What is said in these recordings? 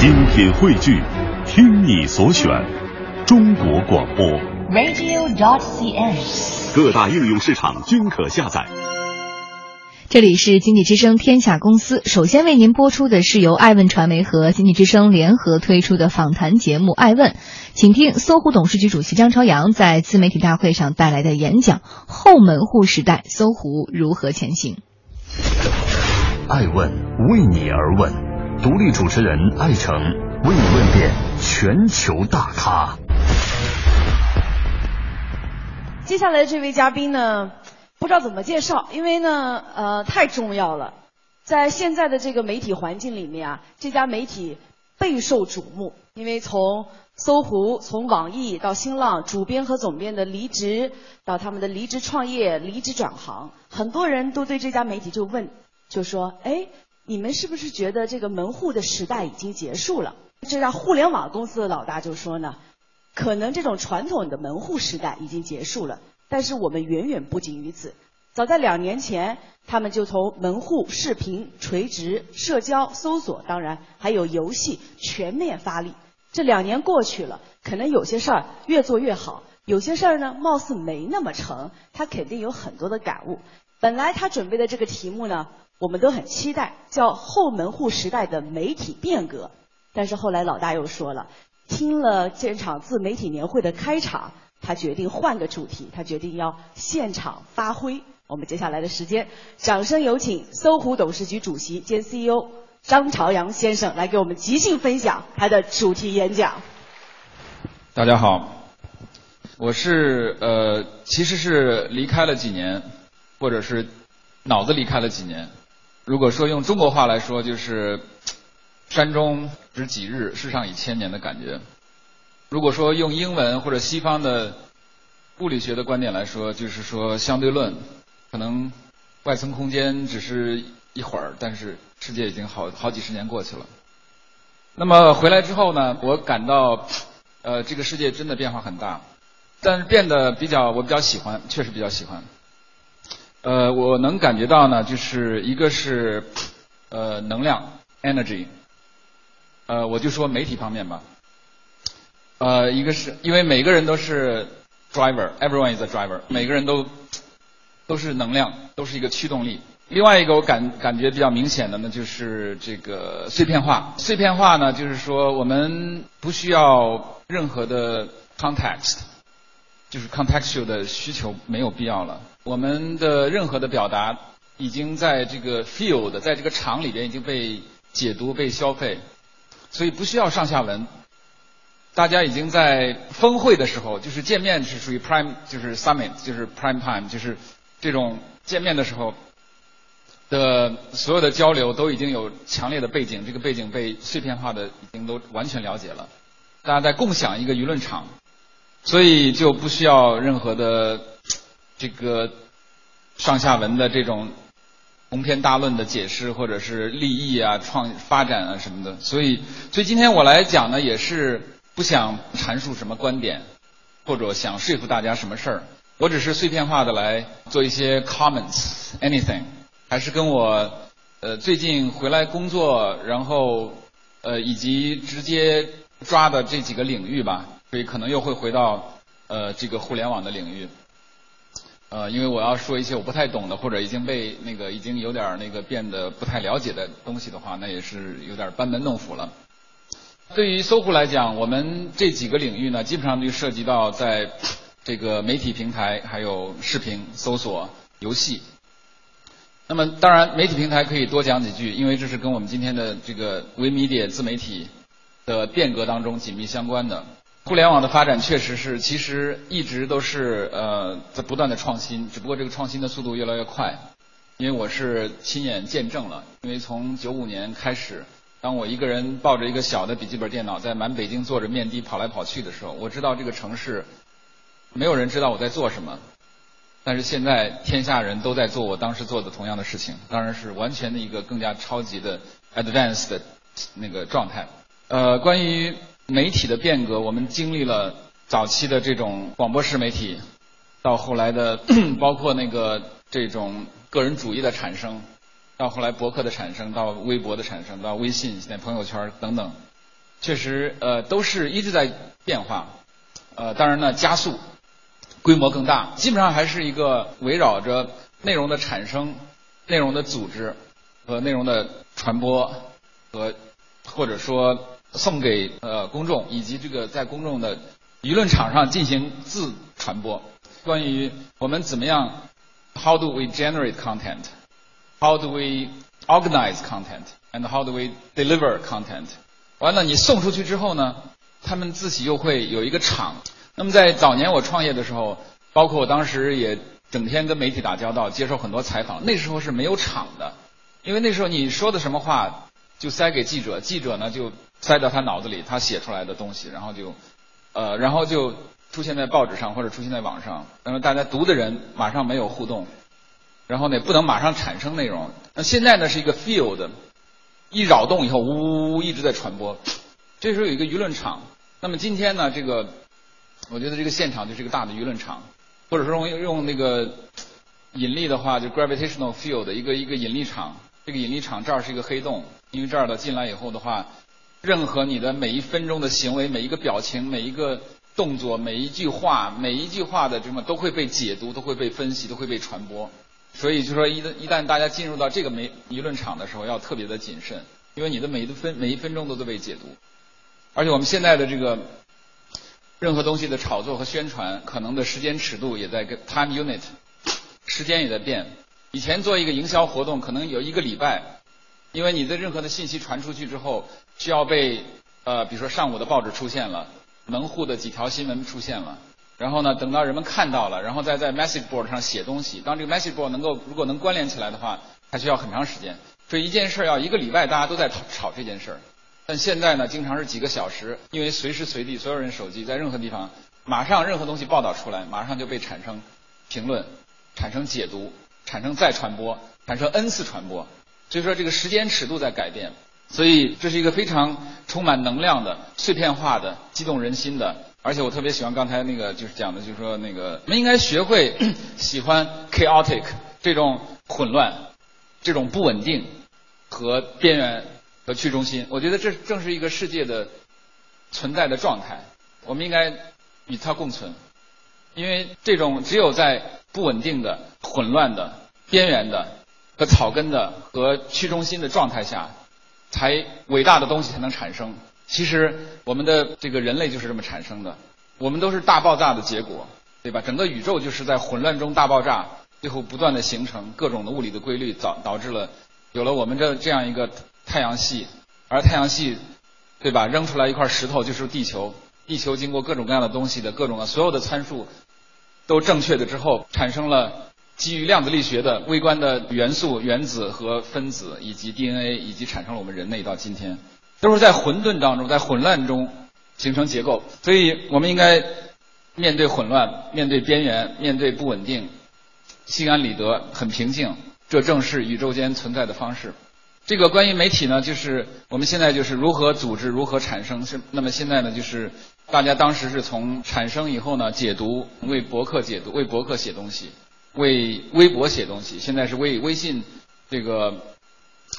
精品汇聚，听你所选，中国广播。radio.dot.cn，。各大应用市场均可下载。这里是经济之声天下公司，首先为您播出的是由爱问传媒和经济之声联合推出的访谈节目《爱问》，请听搜狐董事局主席张朝阳在自媒体大会上带来的演讲《后门户时代，搜狐如何前行》。爱问为你而问，独立主持人艾诚为你问遍全球大咖。接下来这位嘉宾呢，不知道怎么介绍，因为呢，呃，太重要了。在现在的这个媒体环境里面啊，这家媒体备受瞩目，因为从搜狐、从网易到新浪，主编和总编的离职，到他们的离职创业、离职转行，很多人都对这家媒体就问，就说：“哎，你们是不是觉得这个门户的时代已经结束了？”这家互联网公司的老大就说呢。可能这种传统的门户时代已经结束了，但是我们远远不仅于此。早在两年前，他们就从门户、视频、垂直、社交、搜索，当然还有游戏全面发力。这两年过去了，可能有些事儿越做越好，有些事儿呢貌似没那么成，他肯定有很多的感悟。本来他准备的这个题目呢，我们都很期待，叫“后门户时代的媒体变革”，但是后来老大又说了。听了这场自媒体年会的开场，他决定换个主题，他决定要现场发挥。我们接下来的时间，掌声有请搜狐董事局主席兼 CEO 张朝阳先生来给我们即兴分享他的主题演讲。大家好，我是呃，其实是离开了几年，或者是脑子离开了几年。如果说用中国话来说，就是山中。只几日，世上已千年的感觉。如果说用英文或者西方的物理学的观点来说，就是说相对论，可能外层空间只是一会儿，但是世界已经好好几十年过去了。那么回来之后呢，我感到呃这个世界真的变化很大，但是变得比较我比较喜欢，确实比较喜欢。呃，我能感觉到呢，就是一个是呃能量 energy。呃，我就说媒体方面吧。呃，一个是因为每个人都是 driver，everyone is a driver，每个人都都是能量，都是一个驱动力。另外一个我感感觉比较明显的呢，就是这个碎片化。碎片化呢，就是说我们不需要任何的 context，就是 contextual 的需求没有必要了。我们的任何的表达已经在这个 field，在这个场里边已经被解读、被消费。所以不需要上下文，大家已经在峰会的时候，就是见面是属于 prime，就是 summit，就是 prime time，就是这种见面的时候的所有的交流都已经有强烈的背景，这个背景被碎片化的已经都完全了解了，大家在共享一个舆论场，所以就不需要任何的这个上下文的这种。鸿篇大论的解释，或者是利益啊、创发展啊什么的，所以，所以今天我来讲呢，也是不想阐述什么观点，或者想说服大家什么事儿，我只是碎片化的来做一些 comments，anything，还是跟我呃最近回来工作，然后呃以及直接抓的这几个领域吧，所以可能又会回到呃这个互联网的领域。呃，因为我要说一些我不太懂的，或者已经被那个已经有点那个变得不太了解的东西的话，那也是有点班门弄斧了。对于搜狐来讲，我们这几个领域呢，基本上就涉及到在这个媒体平台、还有视频、搜索、游戏。那么，当然媒体平台可以多讲几句，因为这是跟我们今天的这个微媒体自媒体的变革当中紧密相关的。互联网的发展确实是，其实一直都是呃在不断的创新，只不过这个创新的速度越来越快。因为我是亲眼见证了，因为从九五年开始，当我一个人抱着一个小的笔记本电脑在满北京坐着面的跑来跑去的时候，我知道这个城市没有人知道我在做什么，但是现在天下人都在做我当时做的同样的事情，当然是完全的一个更加超级的 advanced 的那个状态。呃，关于媒体的变革，我们经历了早期的这种广播式媒体，到后来的 包括那个这种个人主义的产生，到后来博客的产生，到微博的产生，到微信、现在朋友圈等等。确实呃都是一直在变化，呃当然呢加速，规模更大，基本上还是一个围绕着内容的产生、内容的组织和内容的传播和或者说送给呃公众以及这个在公众的舆论场上进行自传播。关于我们怎么样，How do we generate content? How do we organize content? And how do we deliver content? 完了，你送出去之后呢，他们自己又会有一个场。那么在早年我创业的时候，包括我当时也整天跟媒体打交道，接受很多采访，那时候是没有场的，因为那时候你说的什么话就塞给记者，记者呢就塞到他脑子里，他写出来的东西，然后就呃，然后就。出现在报纸上或者出现在网上，那么大家读的人马上没有互动，然后呢不能马上产生内容。那现在呢是一个 field，一扰动以后呜呜呜一直在传播，这时候有一个舆论场。那么今天呢这个，我觉得这个现场就是一个大的舆论场，或者说用用那个引力的话，就 gravitational field 一个一个引力场。这个引力场这儿是一个黑洞，因为这儿的进来以后的话，任何你的每一分钟的行为、每一个表情、每一个。动作每一句话，每一句话的什么都会被解读，都会被分析，都会被传播。所以就说一旦一旦大家进入到这个媒舆论场的时候，要特别的谨慎，因为你的每一分每一分钟都在被解读。而且我们现在的这个任何东西的炒作和宣传，可能的时间尺度也在跟 time unit，时间也在变。以前做一个营销活动，可能有一个礼拜，因为你的任何的信息传出去之后，需要被呃，比如说上午的报纸出现了。门户的几条新闻出现了，然后呢，等到人们看到了，然后再在 message board 上写东西。当这个 message board 能够如果能关联起来的话，它需要很长时间。所以一件事要一个礼拜，大家都在炒炒这件事儿。但现在呢，经常是几个小时，因为随时随地所有人手机在任何地方，马上任何东西报道出来，马上就被产生评论、产生解读、产生再传播、产生 n 次传播。所以说这个时间尺度在改变。所以这是一个非常充满能量的、碎片化的、激动人心的，而且我特别喜欢刚才那个就是讲的，就是说那个我们应该学会 喜欢 chaotic 这种混乱、这种不稳定和边缘和去中心。我觉得这正是一个世界的存在的状态，我们应该与它共存，因为这种只有在不稳定的、混乱的、边缘的和草根的和区中心的状态下。才伟大的东西才能产生。其实我们的这个人类就是这么产生的。我们都是大爆炸的结果，对吧？整个宇宙就是在混乱中大爆炸，最后不断的形成各种的物理的规律，导导致了有了我们这这样一个太阳系。而太阳系，对吧？扔出来一块石头就是地球。地球经过各种各样的东西的各种的所有的参数都正确的之后，产生了。基于量子力学的微观的元素、原子和分子，以及 DNA，以及产生了我们人类到今天，都是在混沌当中，在混乱中形成结构。所以我们应该面对混乱，面对边缘，面对不稳定，心安理得，很平静。这正是宇宙间存在的方式。这个关于媒体呢，就是我们现在就是如何组织，如何产生。是那么现在呢，就是大家当时是从产生以后呢，解读，为博客解读，为博客写东西。为微博写东西，现在是为微信这个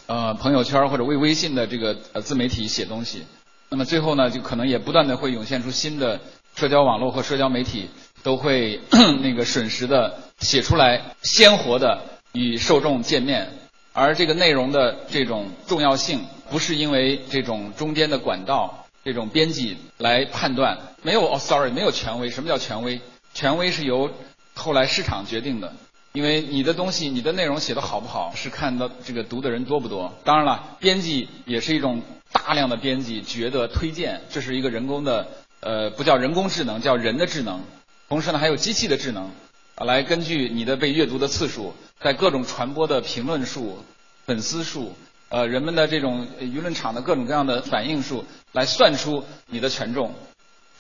呃朋友圈或者为微信的这个呃自媒体写东西。那么最后呢，就可能也不断的会涌现出新的社交网络和社交媒体，都会 那个瞬时的写出来，鲜活的与受众见面。而这个内容的这种重要性，不是因为这种中间的管道、这种编辑来判断，没有 authority，没有权威。什么叫权威？权威是由后来市场决定的，因为你的东西、你的内容写的好不好，是看到这个读的人多不多。当然了，编辑也是一种大量的编辑觉得推荐，这是一个人工的，呃，不叫人工智能，叫人的智能。同时呢，还有机器的智能，来根据你的被阅读的次数，在各种传播的评论数、粉丝数，呃，人们的这种舆论场的各种各样的反应数，来算出你的权重。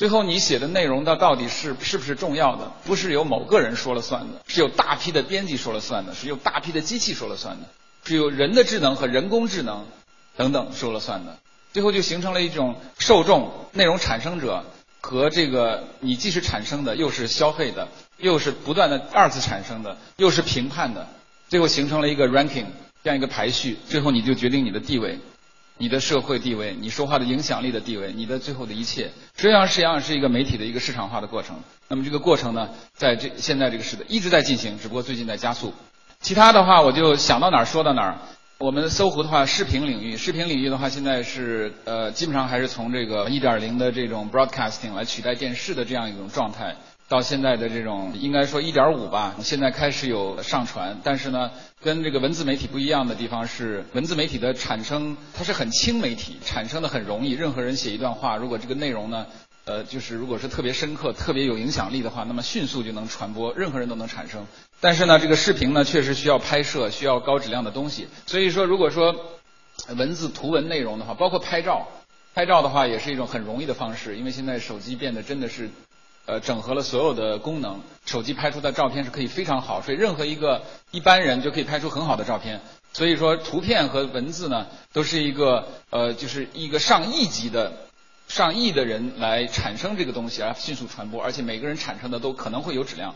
最后，你写的内容到到底是是不是重要的？不是由某个人说了算的，是由大批的编辑说了算的，是由大批的机器说了算的，是由人的智能和人工智能等等说了算的。最后就形成了一种受众、内容产生者和这个你既是产生的，又是消费的，又是不断的二次产生的，又是评判的，最后形成了一个 ranking 这样一个排序。最后你就决定你的地位。你的社会地位、你说话的影响力的地位、你的最后的一切，实际上实际上是一个媒体的一个市场化的过程。那么这个过程呢，在这现在这个时代一直在进行，只不过最近在加速。其他的话，我就想到哪儿说到哪儿。我们搜狐的话，视频领域，视频领域的话，现在是呃，基本上还是从这个一点零的这种 broadcasting 来取代电视的这样一种状态，到现在的这种应该说一点五吧，现在开始有上传。但是呢，跟这个文字媒体不一样的地方是，文字媒体的产生它是很轻媒体，产生的很容易，任何人写一段话，如果这个内容呢。呃，就是如果是特别深刻、特别有影响力的话，那么迅速就能传播，任何人都能产生。但是呢，这个视频呢，确实需要拍摄，需要高质量的东西。所以说，如果说文字、图文内容的话，包括拍照，拍照的话也是一种很容易的方式，因为现在手机变得真的是呃整合了所有的功能，手机拍出的照片是可以非常好，所以任何一个一般人就可以拍出很好的照片。所以说，图片和文字呢，都是一个呃，就是一个上亿级的。上亿的人来产生这个东西，而迅速传播，而且每个人产生的都可能会有质量，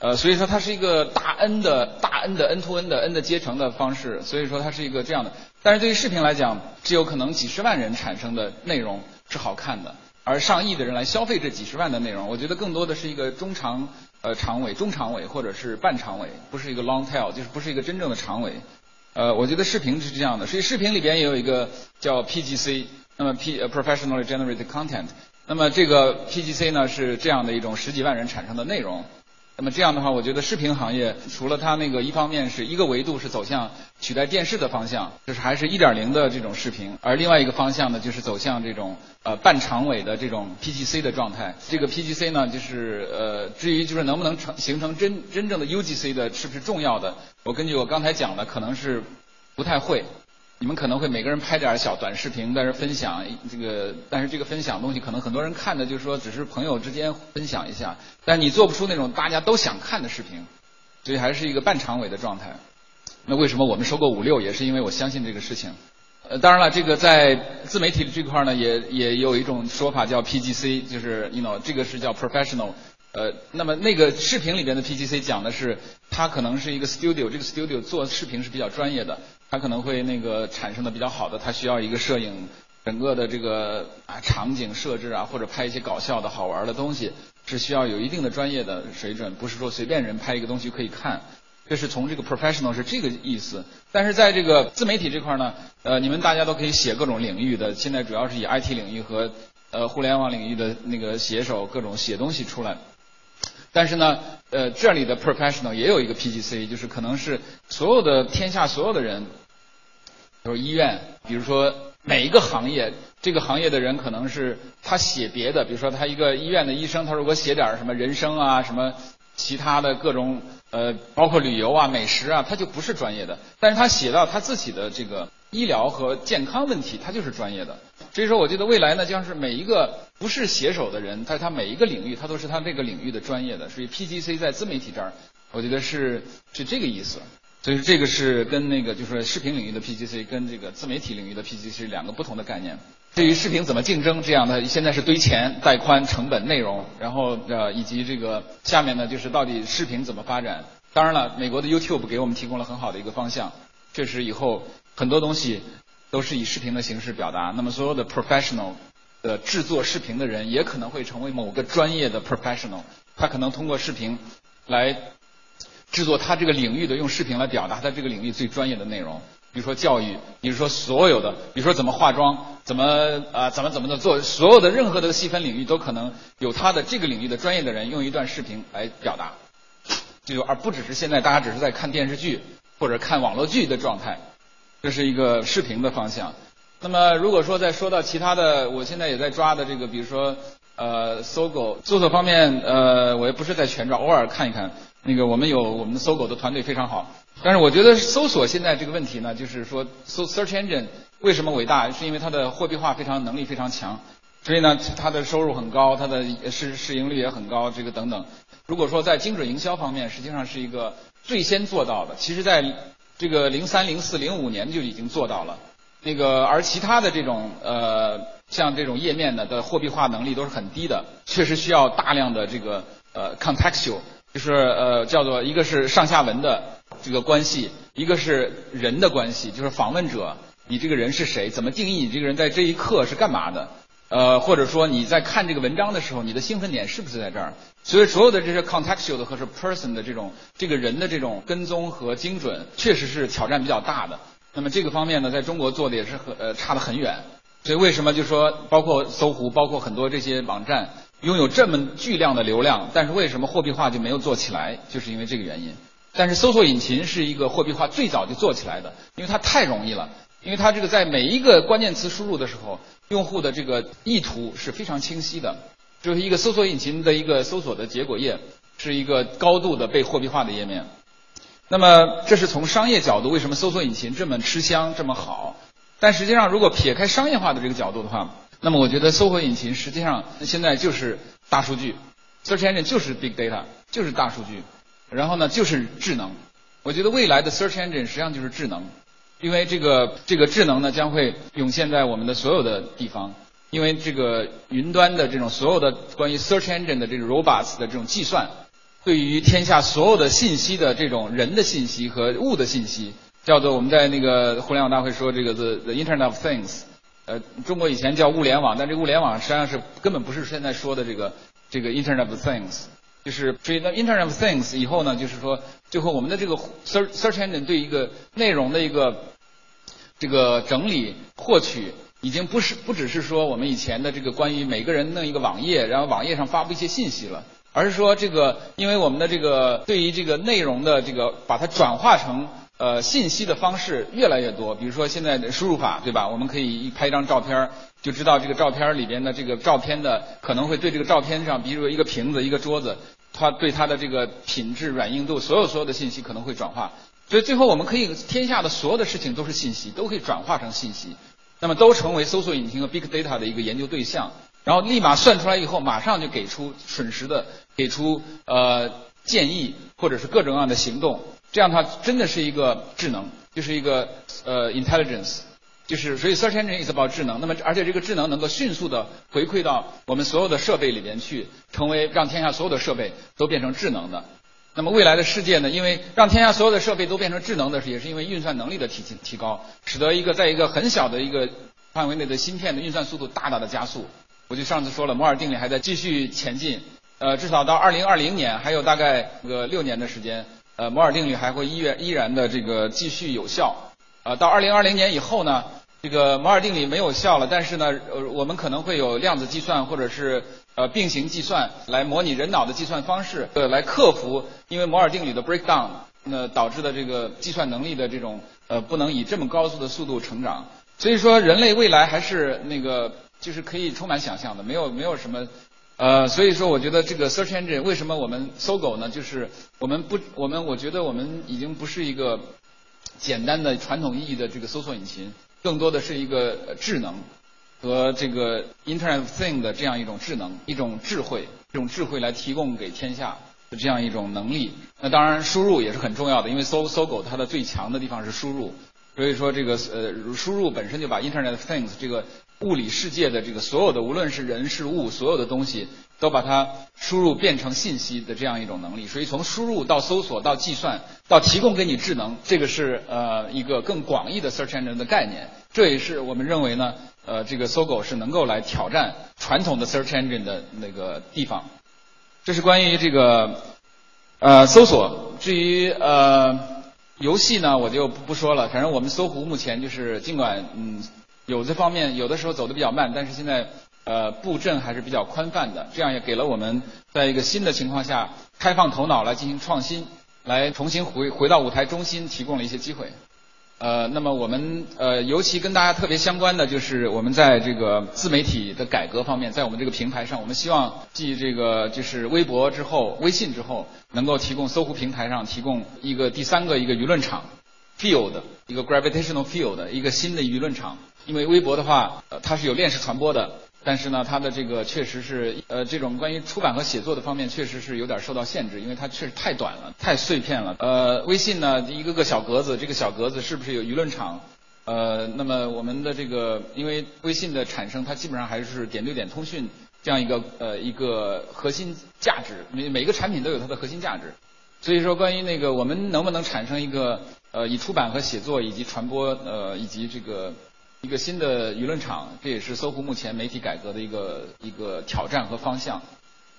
呃，所以说它是一个大 N 的大 N 的 N to N 的 N 的阶层的方式，所以说它是一个这样的。但是对于视频来讲，只有可能几十万人产生的内容是好看的，而上亿的人来消费这几十万的内容，我觉得更多的是一个中长呃长尾、中长尾或者是半长尾，不是一个 long tail，就是不是一个真正的长尾。呃，我觉得视频是这样的，所以视频里边也有一个叫 PGC。那么 P professionally generated content，那么这个 PGC 呢是这样的一种十几万人产生的内容。那么这样的话，我觉得视频行业除了它那个一方面是一个维度是走向取代电视的方向，就是还是一点零的这种视频，而另外一个方向呢就是走向这种呃半长尾的这种 PGC 的状态。这个 PGC 呢就是呃至于就是能不能成形成真真正的 UGC 的是不是重要的？我根据我刚才讲的可能是不太会。你们可能会每个人拍点小短视频在这分享这个，但是这个分享东西可能很多人看的就是说只是朋友之间分享一下，但你做不出那种大家都想看的视频，所以还是一个半长尾的状态。那为什么我们收购五六也是因为我相信这个事情。呃，当然了，这个在自媒体这块呢也也有一种说法叫 PGC，就是 you know 这个是叫 professional。呃，那么那个视频里边的 PGC 讲的是，它可能是一个 studio，这个 studio 做视频是比较专业的，它可能会那个产生的比较好的，它需要一个摄影，整个的这个啊场景设置啊，或者拍一些搞笑的好玩的东西，是需要有一定的专业的水准，不是说随便人拍一个东西可以看。这是从这个 professional 是这个意思。但是在这个自媒体这块呢，呃，你们大家都可以写各种领域的，现在主要是以 IT 领域和呃互联网领域的那个写手各种写东西出来。但是呢，呃，这里的 professional 也有一个 PGC，就是可能是所有的天下所有的人，比如医院，比如说每一个行业，这个行业的人可能是他写别的，比如说他一个医院的医生，他如果写点什么人生啊，什么其他的各种呃，包括旅游啊、美食啊，他就不是专业的，但是他写到他自己的这个医疗和健康问题，他就是专业的。所以说，我觉得未来呢，将是每一个不是写手的人，在他每一个领域，他都是他这个领域的专业的。所以 PGC 在自媒体这儿，我觉得是是这个意思。所以这个是跟那个就是视频领域的 PGC 跟这个自媒体领域的 PGC 两个不同的概念。对于视频怎么竞争这样的，现在是堆钱、带宽、成本、内容，然后呃以及这个下面呢就是到底视频怎么发展。当然了，美国的 YouTube 给我们提供了很好的一个方向，确实以后很多东西。都是以视频的形式表达。那么所有的 professional 的制作视频的人，也可能会成为某个专业的 professional。他可能通过视频来制作他这个领域的，用视频来表达他这个领域最专业的内容。比如说教育，比如说所有的，比如说怎么化妆，怎么啊怎么怎么的做，所有的任何的细分领域都可能有他的这个领域的专业的人用一段视频来表达。就而不只是现在大家只是在看电视剧或者看网络剧的状态。这是一个视频的方向。那么，如果说再说到其他的，我现在也在抓的这个，比如说呃，搜狗，搜索方面，呃，我也不是在全抓，偶尔看一看。那个我们有我们的搜狗的团队非常好。但是我觉得搜索现在这个问题呢，就是说搜 search engine 为什么伟大？是因为它的货币化非常能力非常强，所以呢，它的收入很高，它的市市盈率也很高，这个等等。如果说在精准营销方面，实际上是一个最先做到的。其实，在这个零三、零四、零五年就已经做到了，那个而其他的这种呃，像这种页面呢的货币化能力都是很低的，确实需要大量的这个呃 contextual，就是呃叫做一个是上下文的这个关系，一个是人的关系，就是访问者你这个人是谁，怎么定义你这个人在这一刻是干嘛的？呃，或者说你在看这个文章的时候，你的兴奋点是不是在这儿？所以所有的这些 contextual 和是 person 的这种这个人的这种跟踪和精准，确实是挑战比较大的。那么这个方面呢，在中国做的也是很呃差得很远。所以为什么就说包括搜狐，包括很多这些网站拥有这么巨量的流量，但是为什么货币化就没有做起来？就是因为这个原因。但是搜索引擎是一个货币化最早就做起来的，因为它太容易了。因为它这个在每一个关键词输入的时候，用户的这个意图是非常清晰的，就是一个搜索引擎的一个搜索的结果页，是一个高度的被货币化的页面。那么这是从商业角度，为什么搜索引擎这么吃香这么好？但实际上，如果撇开商业化的这个角度的话，那么我觉得搜索引擎实际上现在就是大数据，search engine 就是 big data，就是大数据，然后呢就是智能。我觉得未来的 search engine 实际上就是智能。因为这个这个智能呢将会涌现在我们的所有的地方，因为这个云端的这种所有的关于 search engine 的这种 robots 的这种计算，对于天下所有的信息的这种人的信息和物的信息，叫做我们在那个互联网大会说这个 the the Internet of Things，呃，中国以前叫物联网，但这个物联网实际上是根本不是现在说的这个这个 Internet of Things。就是所以呢，Internet of Things 以后呢，就是说，最后我们的这个 search search engine 对一个内容的一个这个整理获取，已经不是不只是说我们以前的这个关于每个人弄一个网页，然后网页上发布一些信息了，而是说这个因为我们的这个对于这个内容的这个把它转化成呃信息的方式越来越多，比如说现在的输入法，对吧？我们可以拍一张照片。就知道这个照片里边的这个照片的可能会对这个照片上，比如一个瓶子、一个桌子，它对它的这个品质、软硬度，所有所有的信息可能会转化。所以最后我们可以天下的所有的事情都是信息，都可以转化成信息，那么都成为搜索引擎和 big data 的一个研究对象，然后立马算出来以后，马上就给出瞬时的给出呃建议或者是各种各样的行动，这样它真的是一个智能，就是一个呃 intelligence。就是，所以 search engine is about 智能。那么，而且这个智能能够迅速的回馈到我们所有的设备里边去，成为让天下所有的设备都变成智能的。那么未来的世界呢？因为让天下所有的设备都变成智能的，也是因为运算能力的提提高，使得一个在一个很小的一个范围内的芯片的运算速度大大的加速。我就上次说了，摩尔定律还在继续前进。呃，至少到二零二零年还有大概个六年的时间，呃，摩尔定律还会依然依然的这个继续有效。呃，到二零二零年以后呢？这个摩尔定律没有效了，但是呢，呃，我们可能会有量子计算或者是呃并行计算来模拟人脑的计算方式，呃，来克服因为摩尔定律的 breakdown 那导致的这个计算能力的这种呃不能以这么高速的速度成长。所以说，人类未来还是那个就是可以充满想象的，没有没有什么呃，所以说我觉得这个 search engine 为什么我们搜狗呢？就是我们不我们我觉得我们已经不是一个简单的传统意义的这个搜索引擎。更多的是一个智能和这个 Internet of Things 的这样一种智能、一种智慧，一种智慧来提供给天下的这样一种能力。那当然，输入也是很重要的，因为搜搜狗它的最强的地方是输入，所以说这个呃输入本身就把 Internet of Things 这个物理世界的这个所有的无论是人是物所有的东西。都把它输入变成信息的这样一种能力，所以从输入到搜索到计算到提供给你智能，这个是呃一个更广义的 search engine 的概念。这也是我们认为呢，呃，这个搜狗是能够来挑战传统的 search engine 的那个地方。这是关于这个呃搜索。至于呃游戏呢，我就不不说了。反正我们搜狐目前就是尽管嗯有这方面有的时候走的比较慢，但是现在。呃，布阵还是比较宽泛的，这样也给了我们在一个新的情况下开放头脑来进行创新，来重新回回到舞台中心提供了一些机会。呃，那么我们呃尤其跟大家特别相关的就是我们在这个自媒体的改革方面，在我们这个平台上，我们希望继这个就是微博之后、微信之后，能够提供搜狐平台上提供一个第三个一个舆论场，field 一个 gravitational field 一个新的舆论场。因为微博的话，它是有链式传播的。但是呢，它的这个确实是，呃，这种关于出版和写作的方面，确实是有点受到限制，因为它确实太短了，太碎片了。呃，微信呢，一个个小格子，这个小格子是不是有舆论场？呃，那么我们的这个，因为微信的产生，它基本上还是点对点通讯这样一个呃一个核心价值，每每个产品都有它的核心价值。所以说，关于那个我们能不能产生一个呃，以出版和写作以及传播呃以及这个一个新的舆论场，这也是搜狐目前媒体改革的一个一个挑战和方向。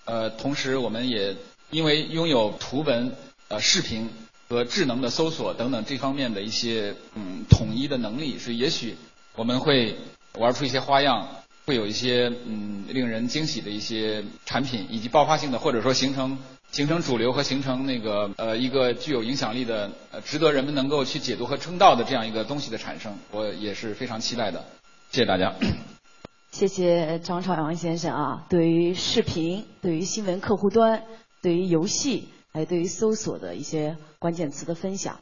呃，同时我们也因为拥有图文、呃视频和智能的搜索等等这方面的一些嗯统一的能力，所以也许我们会玩出一些花样，会有一些嗯令人惊喜的一些产品，以及爆发性的或者说形成。形成主流和形成那个呃一个具有影响力的呃值得人们能够去解读和称道的这样一个东西的产生，我也是非常期待的。谢谢大家。谢谢张朝阳先生啊，对于视频、对于新闻客户端、对于游戏，还有对于搜索的一些关键词的分享。